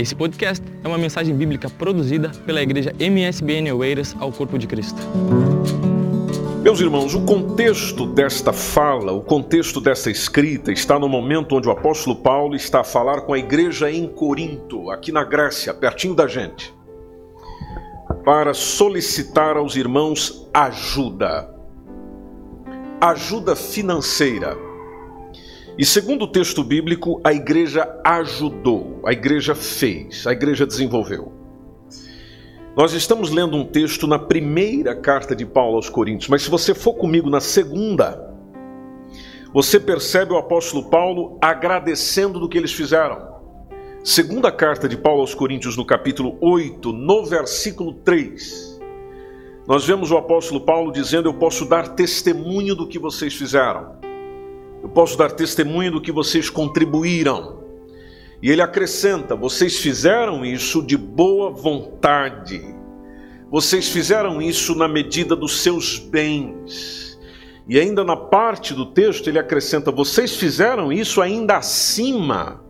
Esse podcast é uma mensagem bíblica produzida pela igreja MSBN Oeiras ao Corpo de Cristo. Meus irmãos, o contexto desta fala, o contexto desta escrita está no momento onde o apóstolo Paulo está a falar com a igreja em Corinto, aqui na Grécia, pertinho da gente, para solicitar aos irmãos ajuda. Ajuda financeira e segundo o texto bíblico, a igreja ajudou, a igreja fez, a igreja desenvolveu. Nós estamos lendo um texto na primeira carta de Paulo aos Coríntios, mas se você for comigo na segunda, você percebe o apóstolo Paulo agradecendo do que eles fizeram. Segunda carta de Paulo aos Coríntios, no capítulo 8, no versículo 3, nós vemos o apóstolo Paulo dizendo: Eu posso dar testemunho do que vocês fizeram. Eu posso dar testemunho do que vocês contribuíram. E ele acrescenta: vocês fizeram isso de boa vontade. Vocês fizeram isso na medida dos seus bens. E ainda na parte do texto ele acrescenta: vocês fizeram isso ainda acima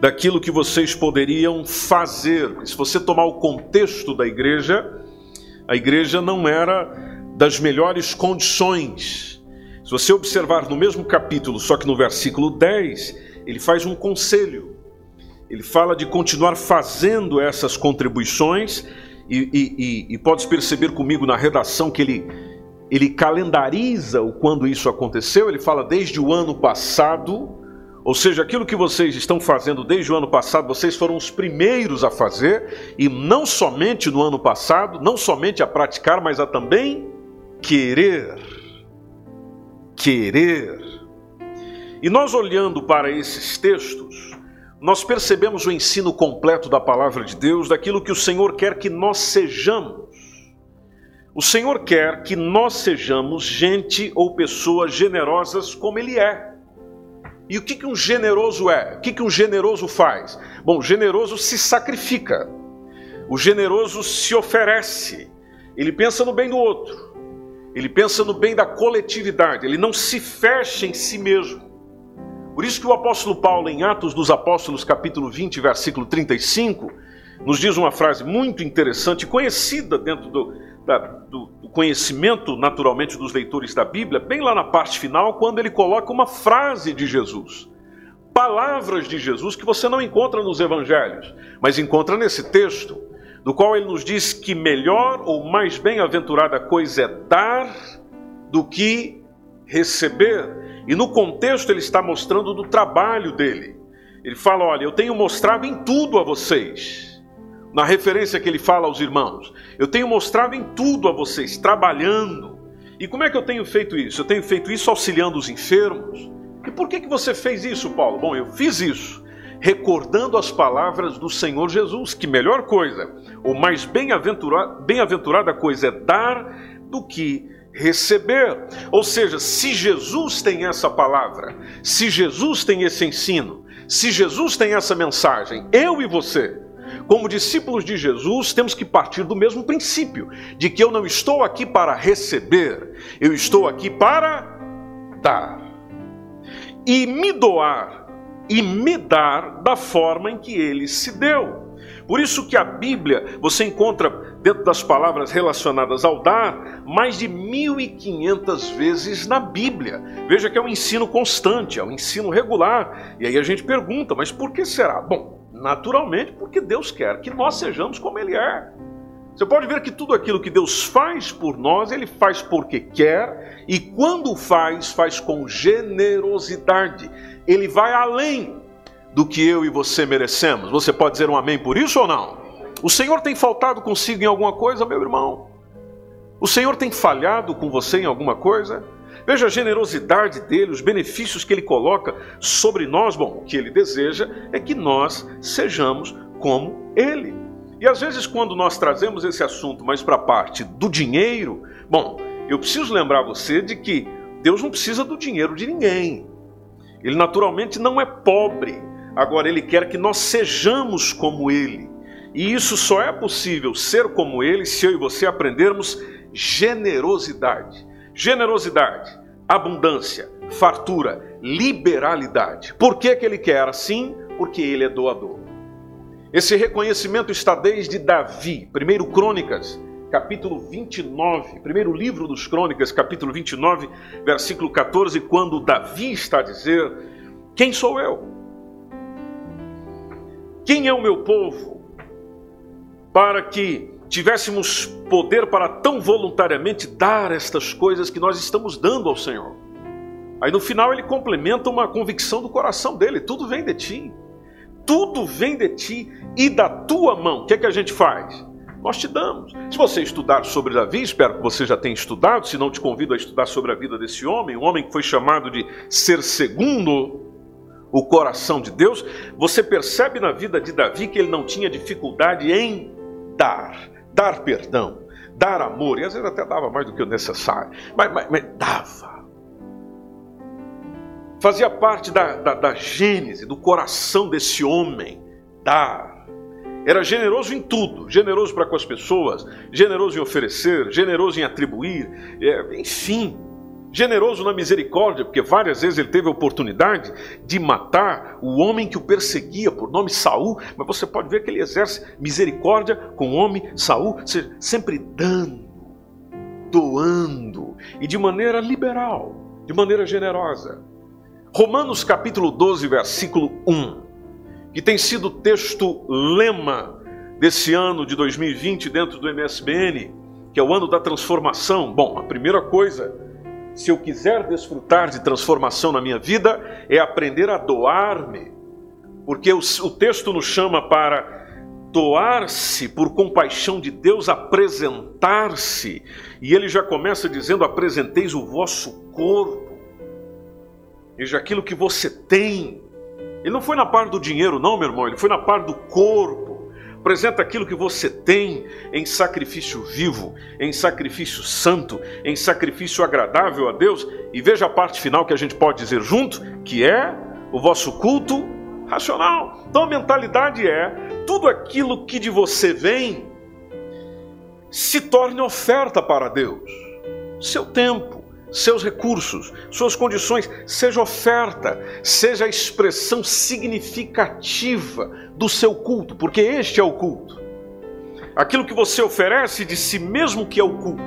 daquilo que vocês poderiam fazer. Se você tomar o contexto da igreja, a igreja não era das melhores condições se você observar no mesmo capítulo, só que no versículo 10, ele faz um conselho. Ele fala de continuar fazendo essas contribuições, e, e, e, e perceber comigo na redação que ele, ele calendariza o quando isso aconteceu. Ele fala desde o ano passado, ou seja, aquilo que vocês estão fazendo desde o ano passado, vocês foram os primeiros a fazer, e não somente no ano passado, não somente a praticar, mas a também querer querer. E nós olhando para esses textos, nós percebemos o ensino completo da palavra de Deus, daquilo que o Senhor quer que nós sejamos. O Senhor quer que nós sejamos gente ou pessoas generosas como Ele é. E o que, que um generoso é? O que, que um generoso faz? Bom, o generoso se sacrifica, o generoso se oferece, ele pensa no bem do outro. Ele pensa no bem da coletividade, ele não se fecha em si mesmo. Por isso que o apóstolo Paulo, em Atos dos Apóstolos, capítulo 20, versículo 35, nos diz uma frase muito interessante, conhecida dentro do, da, do, do conhecimento, naturalmente, dos leitores da Bíblia, bem lá na parte final, quando ele coloca uma frase de Jesus. Palavras de Jesus que você não encontra nos evangelhos, mas encontra nesse texto do qual ele nos diz que melhor ou mais bem-aventurada coisa é dar do que receber. E no contexto ele está mostrando do trabalho dele. Ele fala: Olha, eu tenho mostrado em tudo a vocês. Na referência que ele fala aos irmãos, eu tenho mostrado em tudo a vocês, trabalhando. E como é que eu tenho feito isso? Eu tenho feito isso auxiliando os enfermos. E por que, que você fez isso, Paulo? Bom, eu fiz isso recordando as palavras do Senhor Jesus, que melhor coisa, ou mais bem-aventurada bem coisa é dar do que receber. Ou seja, se Jesus tem essa palavra, se Jesus tem esse ensino, se Jesus tem essa mensagem, eu e você, como discípulos de Jesus, temos que partir do mesmo princípio, de que eu não estou aqui para receber, eu estou aqui para dar. E me doar e me dar da forma em que ele se deu. Por isso que a Bíblia, você encontra dentro das palavras relacionadas ao dar, mais de 1500 vezes na Bíblia. Veja que é um ensino constante, é um ensino regular. E aí a gente pergunta, mas por que será? Bom, naturalmente porque Deus quer que nós sejamos como ele é. Você pode ver que tudo aquilo que Deus faz por nós, Ele faz porque quer, e quando faz, faz com generosidade ele vai além do que eu e você merecemos. Você pode dizer um amém por isso ou não? O Senhor tem faltado consigo em alguma coisa, meu irmão? O Senhor tem falhado com você em alguma coisa? Veja a generosidade dele, os benefícios que ele coloca sobre nós. Bom, o que ele deseja é que nós sejamos como ele. E às vezes, quando nós trazemos esse assunto mais para a parte do dinheiro, bom, eu preciso lembrar você de que Deus não precisa do dinheiro de ninguém. Ele naturalmente não é pobre, agora ele quer que nós sejamos como ele. E isso só é possível ser como ele se eu e você aprendermos generosidade. Generosidade, abundância, fartura, liberalidade. Por que, que ele quer assim? Porque ele é doador. Esse reconhecimento está desde Davi, 1 Crônicas, capítulo 29, primeiro livro dos Crônicas, capítulo 29, versículo 14, quando Davi está a dizer: Quem sou eu? Quem é o meu povo? Para que tivéssemos poder para tão voluntariamente dar estas coisas que nós estamos dando ao Senhor. Aí no final ele complementa uma convicção do coração dele: tudo vem de ti tudo vem de ti e da tua mão. O que é que a gente faz? Nós te damos. Se você estudar sobre Davi, espero que você já tenha estudado, se não te convido a estudar sobre a vida desse homem, um homem que foi chamado de ser segundo o coração de Deus, você percebe na vida de Davi que ele não tinha dificuldade em dar, dar perdão, dar amor, e às vezes até dava mais do que o necessário, mas, mas, mas dava fazia parte da, da, da gênese, do coração desse homem, dar. Era generoso em tudo, generoso para com as pessoas, generoso em oferecer, generoso em atribuir, é, enfim, generoso na misericórdia, porque várias vezes ele teve a oportunidade de matar o homem que o perseguia por nome Saul, mas você pode ver que ele exerce misericórdia com o homem Saul, sempre dando, doando e de maneira liberal, de maneira generosa. Romanos capítulo 12, versículo 1, que tem sido o texto lema desse ano de 2020 dentro do MSBN, que é o ano da transformação. Bom, a primeira coisa, se eu quiser desfrutar de transformação na minha vida, é aprender a doar-me, porque o, o texto nos chama para doar-se por compaixão de Deus, apresentar-se, e ele já começa dizendo: apresenteis o vosso corpo Veja aquilo que você tem. Ele não foi na parte do dinheiro, não, meu irmão, ele foi na parte do corpo. Apresenta aquilo que você tem em sacrifício vivo, em sacrifício santo, em sacrifício agradável a Deus. E veja a parte final que a gente pode dizer junto, que é o vosso culto racional. Então a mentalidade é: tudo aquilo que de você vem se torne oferta para Deus. Seu tempo, seus recursos, suas condições, seja oferta, seja a expressão significativa do seu culto, porque este é o culto. Aquilo que você oferece de si mesmo que é o culto.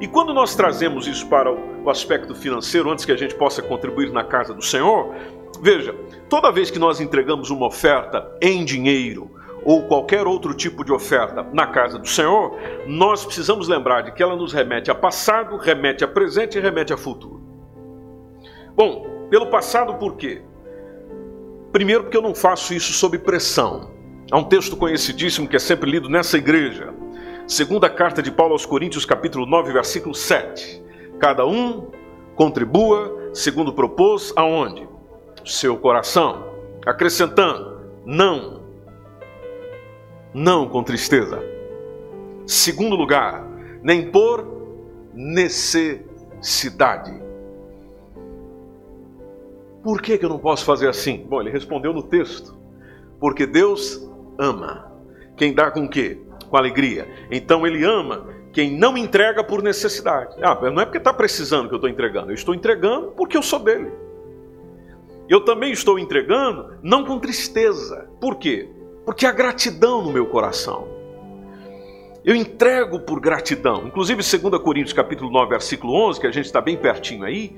E quando nós trazemos isso para o aspecto financeiro, antes que a gente possa contribuir na casa do Senhor, veja, toda vez que nós entregamos uma oferta em dinheiro, ou qualquer outro tipo de oferta na casa do Senhor, nós precisamos lembrar de que ela nos remete a passado, remete a presente e remete a futuro. Bom, pelo passado por quê? Primeiro porque eu não faço isso sob pressão. Há um texto conhecidíssimo que é sempre lido nessa igreja. Segunda carta de Paulo aos Coríntios, capítulo 9, versículo 7. Cada um contribua segundo propôs aonde? Seu coração. Acrescentando, não não com tristeza. Segundo lugar, nem por necessidade. Por que, que eu não posso fazer assim? Bom, ele respondeu no texto. Porque Deus ama. Quem dá com quê? Com alegria. Então ele ama quem não entrega por necessidade. Ah, não é porque está precisando que eu estou entregando. Eu estou entregando porque eu sou dele. Eu também estou entregando não com tristeza. Por quê? Porque há gratidão no meu coração. Eu entrego por gratidão. Inclusive, 2 Coríntios capítulo 9, versículo 11, que a gente está bem pertinho aí,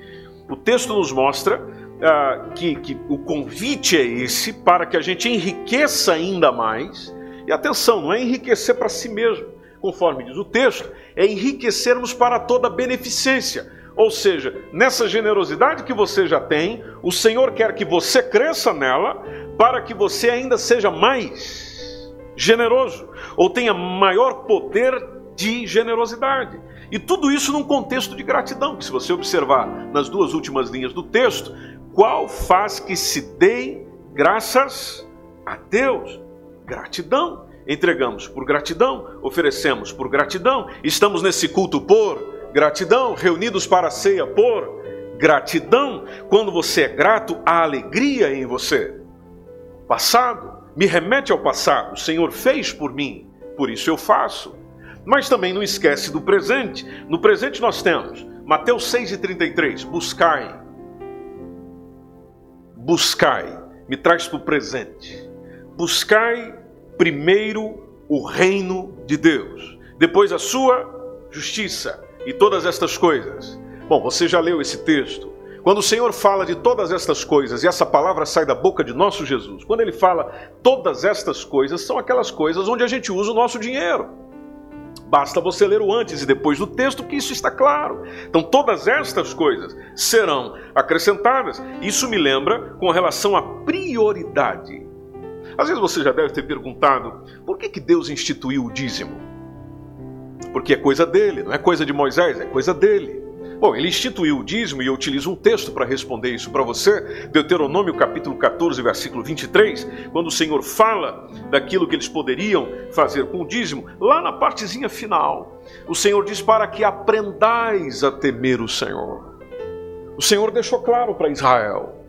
o texto nos mostra ah, que, que o convite é esse para que a gente enriqueça ainda mais. E atenção, não é enriquecer para si mesmo, conforme diz o texto, é enriquecermos para toda beneficência. Ou seja, nessa generosidade que você já tem, o Senhor quer que você cresça nela, para que você ainda seja mais generoso ou tenha maior poder de generosidade. E tudo isso num contexto de gratidão, que se você observar nas duas últimas linhas do texto, qual faz que se deem graças a Deus? Gratidão. Entregamos por gratidão, oferecemos por gratidão, estamos nesse culto por gratidão, reunidos para a ceia por gratidão. Quando você é grato, há alegria em você passado, me remete ao passado. O Senhor fez por mim, por isso eu faço. Mas também não esquece do presente. No presente nós temos Mateus 6,33: Buscai, buscai, me traz para o presente. Buscai primeiro o reino de Deus, depois a sua justiça e todas estas coisas. Bom, você já leu esse texto. Quando o Senhor fala de todas estas coisas, e essa palavra sai da boca de nosso Jesus, quando ele fala todas estas coisas, são aquelas coisas onde a gente usa o nosso dinheiro. Basta você ler o antes e depois do texto que isso está claro. Então, todas estas coisas serão acrescentadas. Isso me lembra com relação à prioridade. Às vezes você já deve ter perguntado por que, que Deus instituiu o dízimo? Porque é coisa dele, não é coisa de Moisés, é coisa dele. Bom, ele instituiu o dízimo e eu utilizo um texto para responder isso para você, Deuteronômio capítulo 14, versículo 23, quando o Senhor fala daquilo que eles poderiam fazer com o dízimo, lá na partezinha final, o Senhor diz para que aprendais a temer o Senhor. O Senhor deixou claro para Israel.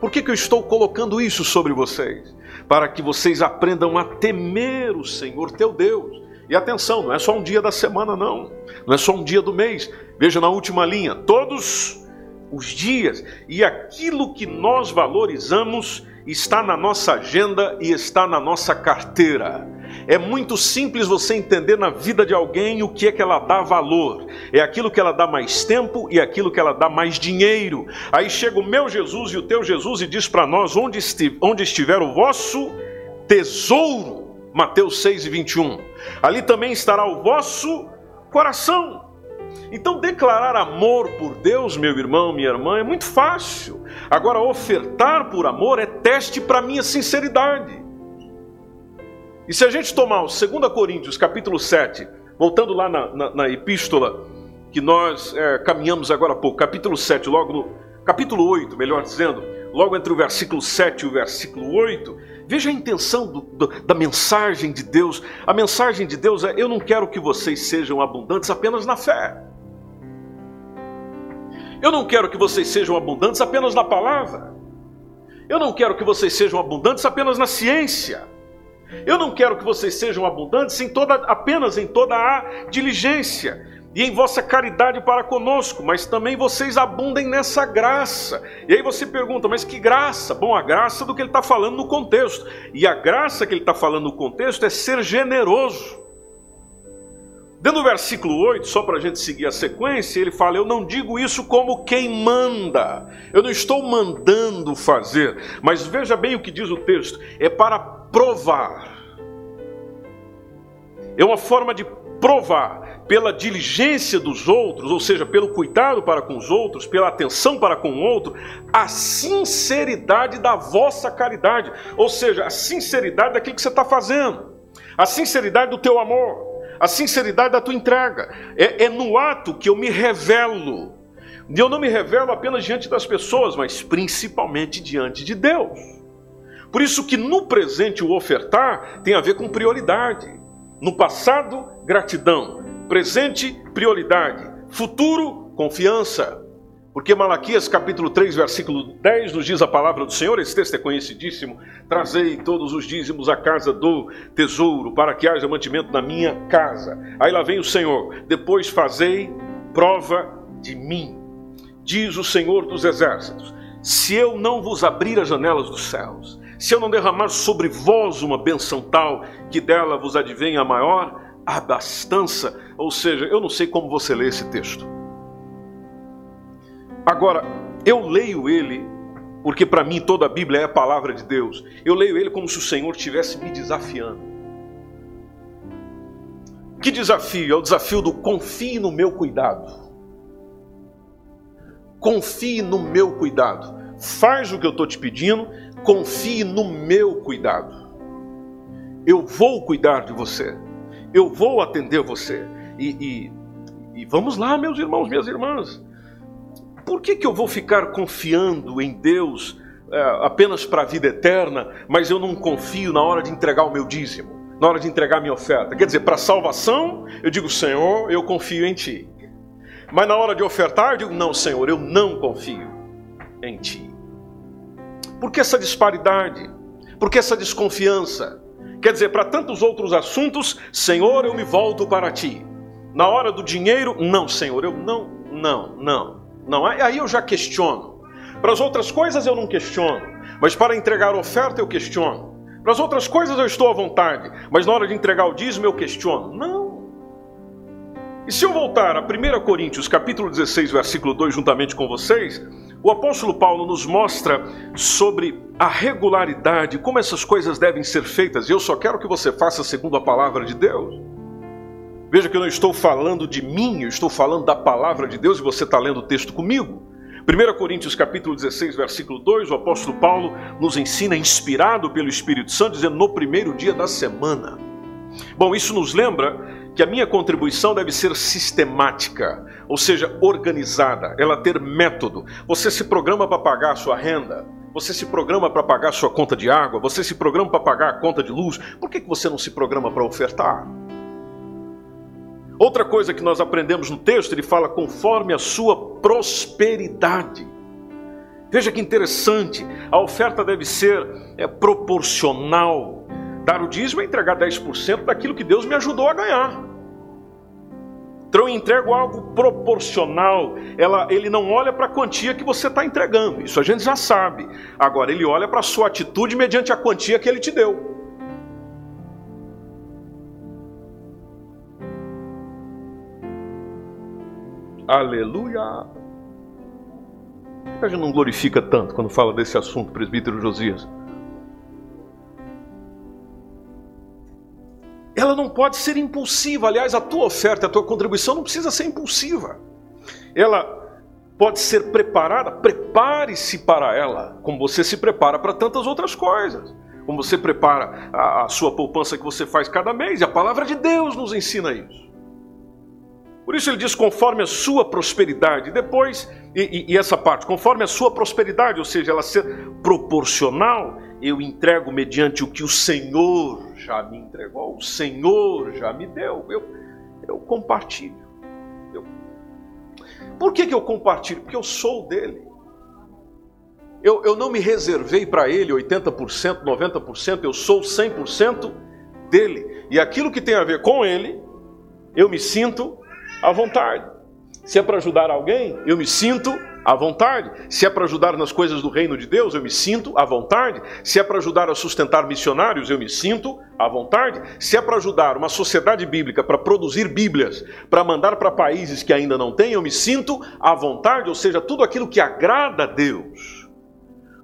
Por que, que eu estou colocando isso sobre vocês? Para que vocês aprendam a temer o Senhor teu Deus. E atenção, não é só um dia da semana, não. Não é só um dia do mês. Veja na última linha, todos os dias. E aquilo que nós valorizamos está na nossa agenda e está na nossa carteira. É muito simples você entender na vida de alguém o que é que ela dá valor. É aquilo que ela dá mais tempo e aquilo que ela dá mais dinheiro. Aí chega o meu Jesus e o teu Jesus e diz para nós: onde, estiver o vosso tesouro. Mateus 6 e 21. Ali também estará o vosso coração. Então, declarar amor por Deus, meu irmão, minha irmã, é muito fácil. Agora, ofertar por amor é teste para minha sinceridade. E se a gente tomar o 2 Coríntios, capítulo 7, voltando lá na, na, na epístola que nós é, caminhamos agora há pouco, capítulo 7, logo no capítulo 8, melhor dizendo, logo entre o versículo 7 e o versículo 8, veja a intenção do, do, da mensagem de Deus. A mensagem de Deus é: eu não quero que vocês sejam abundantes apenas na fé. Eu não quero que vocês sejam abundantes apenas na palavra. Eu não quero que vocês sejam abundantes apenas na ciência. Eu não quero que vocês sejam abundantes em toda, apenas em toda a diligência e em vossa caridade para conosco, mas também vocês abundem nessa graça. E aí você pergunta, mas que graça? Bom, a graça do que ele está falando no contexto. E a graça que ele está falando no contexto é ser generoso. Dentro do versículo 8, só para a gente seguir a sequência, ele fala: Eu não digo isso como quem manda, eu não estou mandando fazer, mas veja bem o que diz o texto: é para provar. É uma forma de provar pela diligência dos outros, ou seja, pelo cuidado para com os outros, pela atenção para com o outro, a sinceridade da vossa caridade, ou seja, a sinceridade daquilo que você está fazendo, a sinceridade do teu amor a sinceridade da tua entrega. É, é no ato que eu me revelo. E eu não me revelo apenas diante das pessoas, mas principalmente diante de Deus. Por isso que no presente o ofertar tem a ver com prioridade. No passado, gratidão. Presente, prioridade. Futuro, confiança. Porque Malaquias capítulo 3, versículo 10 nos diz a palavra do Senhor, esse texto é conhecidíssimo: Trazei todos os dízimos à casa do tesouro, para que haja mantimento na minha casa. Aí lá vem o Senhor: Depois fazei prova de mim, diz o Senhor dos exércitos: Se eu não vos abrir as janelas dos céus, se eu não derramar sobre vós uma benção tal, que dela vos advenha a maior abastança, ou seja, eu não sei como você lê esse texto. Agora, eu leio ele, porque para mim toda a Bíblia é a palavra de Deus. Eu leio ele como se o Senhor estivesse me desafiando. Que desafio? É o desafio do confie no meu cuidado. Confie no meu cuidado. Faz o que eu estou te pedindo, confie no meu cuidado. Eu vou cuidar de você. Eu vou atender você. E, e, e vamos lá, meus irmãos, minhas irmãs por que, que eu vou ficar confiando em Deus é, apenas para a vida eterna, mas eu não confio na hora de entregar o meu dízimo, na hora de entregar a minha oferta? Quer dizer, para salvação, eu digo, Senhor, eu confio em Ti. Mas na hora de ofertar, eu digo, não, Senhor, eu não confio em Ti. Por que essa disparidade? Por que essa desconfiança? Quer dizer, para tantos outros assuntos, Senhor, eu me volto para Ti. Na hora do dinheiro, não, Senhor, eu não, não, não. Não, aí eu já questiono. Para as outras coisas eu não questiono, mas para entregar oferta eu questiono. Para as outras coisas eu estou à vontade, mas na hora de entregar o dízimo eu questiono. Não. E se eu voltar a 1 Coríntios, capítulo 16, versículo 2, juntamente com vocês, o apóstolo Paulo nos mostra sobre a regularidade, como essas coisas devem ser feitas, e eu só quero que você faça segundo a palavra de Deus. Veja que eu não estou falando de mim, eu estou falando da palavra de Deus e você está lendo o texto comigo. 1 Coríntios capítulo 16, versículo 2, o apóstolo Paulo nos ensina, inspirado pelo Espírito Santo, dizendo no primeiro dia da semana. Bom, isso nos lembra que a minha contribuição deve ser sistemática, ou seja, organizada, ela ter método. Você se programa para pagar a sua renda, você se programa para pagar a sua conta de água, você se programa para pagar a conta de luz, por que você não se programa para ofertar? Outra coisa que nós aprendemos no texto, ele fala conforme a sua prosperidade. Veja que interessante, a oferta deve ser é, proporcional. Dar o dízimo é entregar 10% daquilo que Deus me ajudou a ganhar. Então eu entrego algo proporcional. Ela, ele não olha para a quantia que você está entregando. Isso a gente já sabe. Agora ele olha para a sua atitude mediante a quantia que ele te deu. Aleluia! Por que a gente não glorifica tanto quando fala desse assunto, presbítero Josias? ela não pode ser impulsiva. Aliás, a tua oferta, a tua contribuição não precisa ser impulsiva. Ela pode ser preparada, prepare-se para ela, como você se prepara para tantas outras coisas. Como você prepara a, a sua poupança que você faz cada mês, e a palavra de Deus nos ensina isso. Por isso ele diz conforme a sua prosperidade. Depois, e, e, e, essa parte, conforme a sua prosperidade, ou seja, ela ser proporcional, eu entrego mediante o que o Senhor já me entregou, o Senhor já me deu. Eu, eu compartilho. Eu... Por que, que eu compartilho? Porque eu sou dele. Eu, eu não me reservei para ele 80%, 90%, eu sou 100% dele. E aquilo que tem a ver com ele, eu me sinto à vontade. Se é para ajudar alguém, eu me sinto à vontade. Se é para ajudar nas coisas do reino de Deus, eu me sinto à vontade. Se é para ajudar a sustentar missionários, eu me sinto à vontade. Se é para ajudar uma sociedade bíblica para produzir Bíblias, para mandar para países que ainda não têm, eu me sinto à vontade, ou seja, tudo aquilo que agrada a Deus.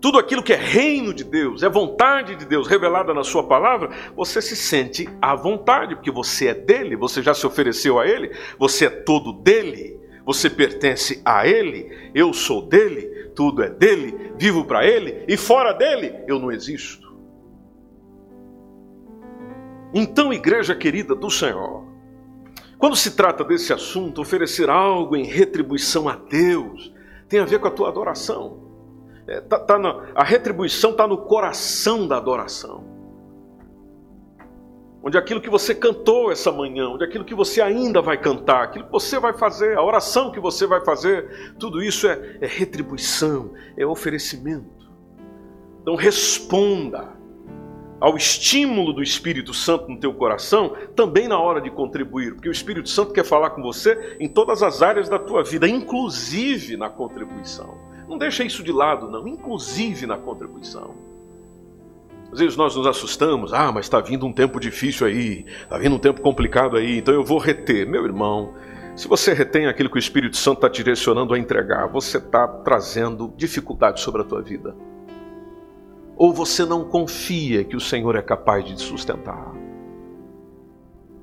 Tudo aquilo que é reino de Deus, é vontade de Deus revelada na Sua palavra, você se sente à vontade, porque você é dele, você já se ofereceu a ele, você é todo dele você pertence a Ele, eu sou dele, tudo é dele, vivo para Ele e fora dele eu não existo. Então, igreja querida do Senhor, quando se trata desse assunto, oferecer algo em retribuição a Deus tem a ver com a tua adoração. É, tá, tá a retribuição está no coração da adoração onde aquilo que você cantou essa manhã, onde aquilo que você ainda vai cantar, aquilo que você vai fazer, a oração que você vai fazer, tudo isso é, é retribuição, é oferecimento. Então responda ao estímulo do Espírito Santo no teu coração, também na hora de contribuir, porque o Espírito Santo quer falar com você em todas as áreas da tua vida, inclusive na contribuição. Não deixa isso de lado, não, inclusive na contribuição. Às vezes nós nos assustamos, ah, mas está vindo um tempo difícil aí, está vindo um tempo complicado aí, então eu vou reter. Meu irmão, se você retém aquilo que o Espírito Santo está direcionando a entregar, você está trazendo dificuldade sobre a tua vida. Ou você não confia que o Senhor é capaz de te sustentar.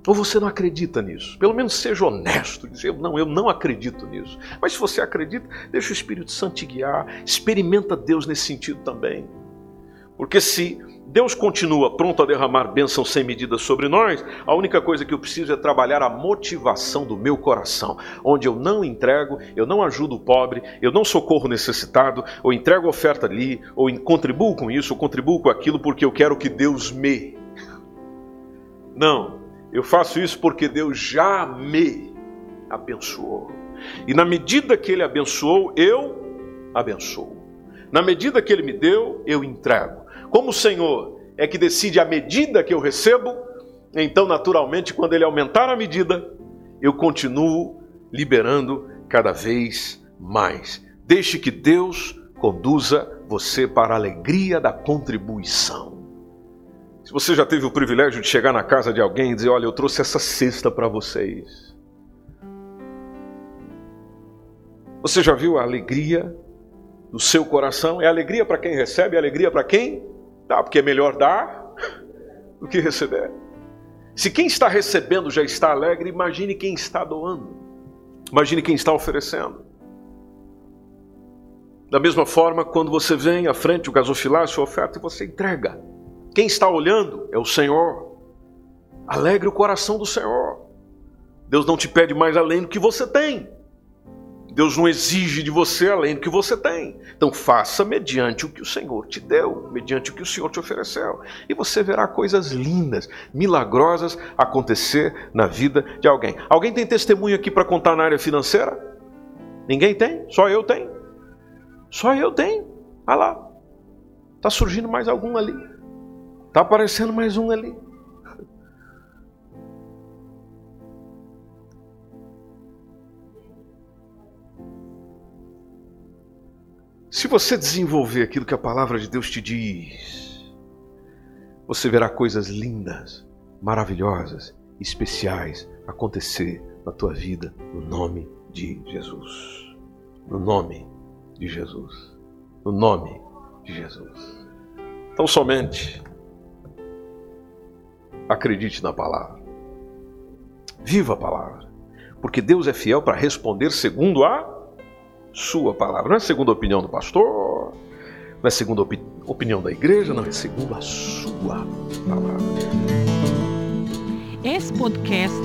Ou você não acredita nisso. Pelo menos seja honesto, dizer, não, eu não acredito nisso. Mas se você acredita, deixa o Espírito Santo te guiar, experimenta Deus nesse sentido também. Porque se Deus continua pronto a derramar bênção sem medida sobre nós, a única coisa que eu preciso é trabalhar a motivação do meu coração, onde eu não entrego, eu não ajudo o pobre, eu não socorro o necessitado, ou entrego oferta ali, ou contribuo com isso, ou contribuo com aquilo porque eu quero que Deus me. Não, eu faço isso porque Deus já me abençoou. E na medida que Ele abençoou, eu abençoo. Na medida que Ele me deu, eu entrego. Como o Senhor é que decide a medida que eu recebo, então, naturalmente, quando Ele aumentar a medida, eu continuo liberando cada vez mais. Deixe que Deus conduza você para a alegria da contribuição. Se você já teve o privilégio de chegar na casa de alguém e dizer: Olha, eu trouxe essa cesta para vocês. Você já viu a alegria do seu coração? É alegria para quem recebe, é alegria para quem dá, porque é melhor dar do que receber. Se quem está recebendo já está alegre, imagine quem está doando. Imagine quem está oferecendo. Da mesma forma, quando você vem à frente o gasofilácio, oferta e você entrega. Quem está olhando é o Senhor. Alegre o coração do Senhor. Deus não te pede mais além do que você tem. Deus não exige de você além do que você tem. Então faça mediante o que o Senhor te deu, mediante o que o Senhor te ofereceu. E você verá coisas lindas, milagrosas acontecer na vida de alguém. Alguém tem testemunho aqui para contar na área financeira? Ninguém tem? Só eu tenho? Só eu tenho. Olha lá. Está surgindo mais algum ali. Está aparecendo mais um ali. Se você desenvolver aquilo que a palavra de Deus te diz, você verá coisas lindas, maravilhosas, especiais acontecer na tua vida, no nome de Jesus. No nome de Jesus. No nome de Jesus. Então, somente acredite na palavra. Viva a palavra. Porque Deus é fiel para responder segundo a sua palavra. Não é segundo a opinião do pastor, não é segundo a opi opinião da igreja, não, é segundo a sua palavra. Esse podcast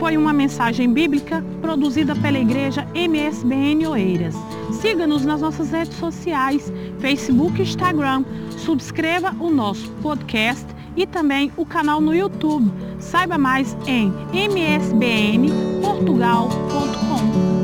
foi uma mensagem bíblica produzida pela igreja MSBN Oeiras. Siga-nos nas nossas redes sociais, Facebook e Instagram. Subscreva o nosso podcast e também o canal no YouTube. Saiba mais em msbnportugal.com.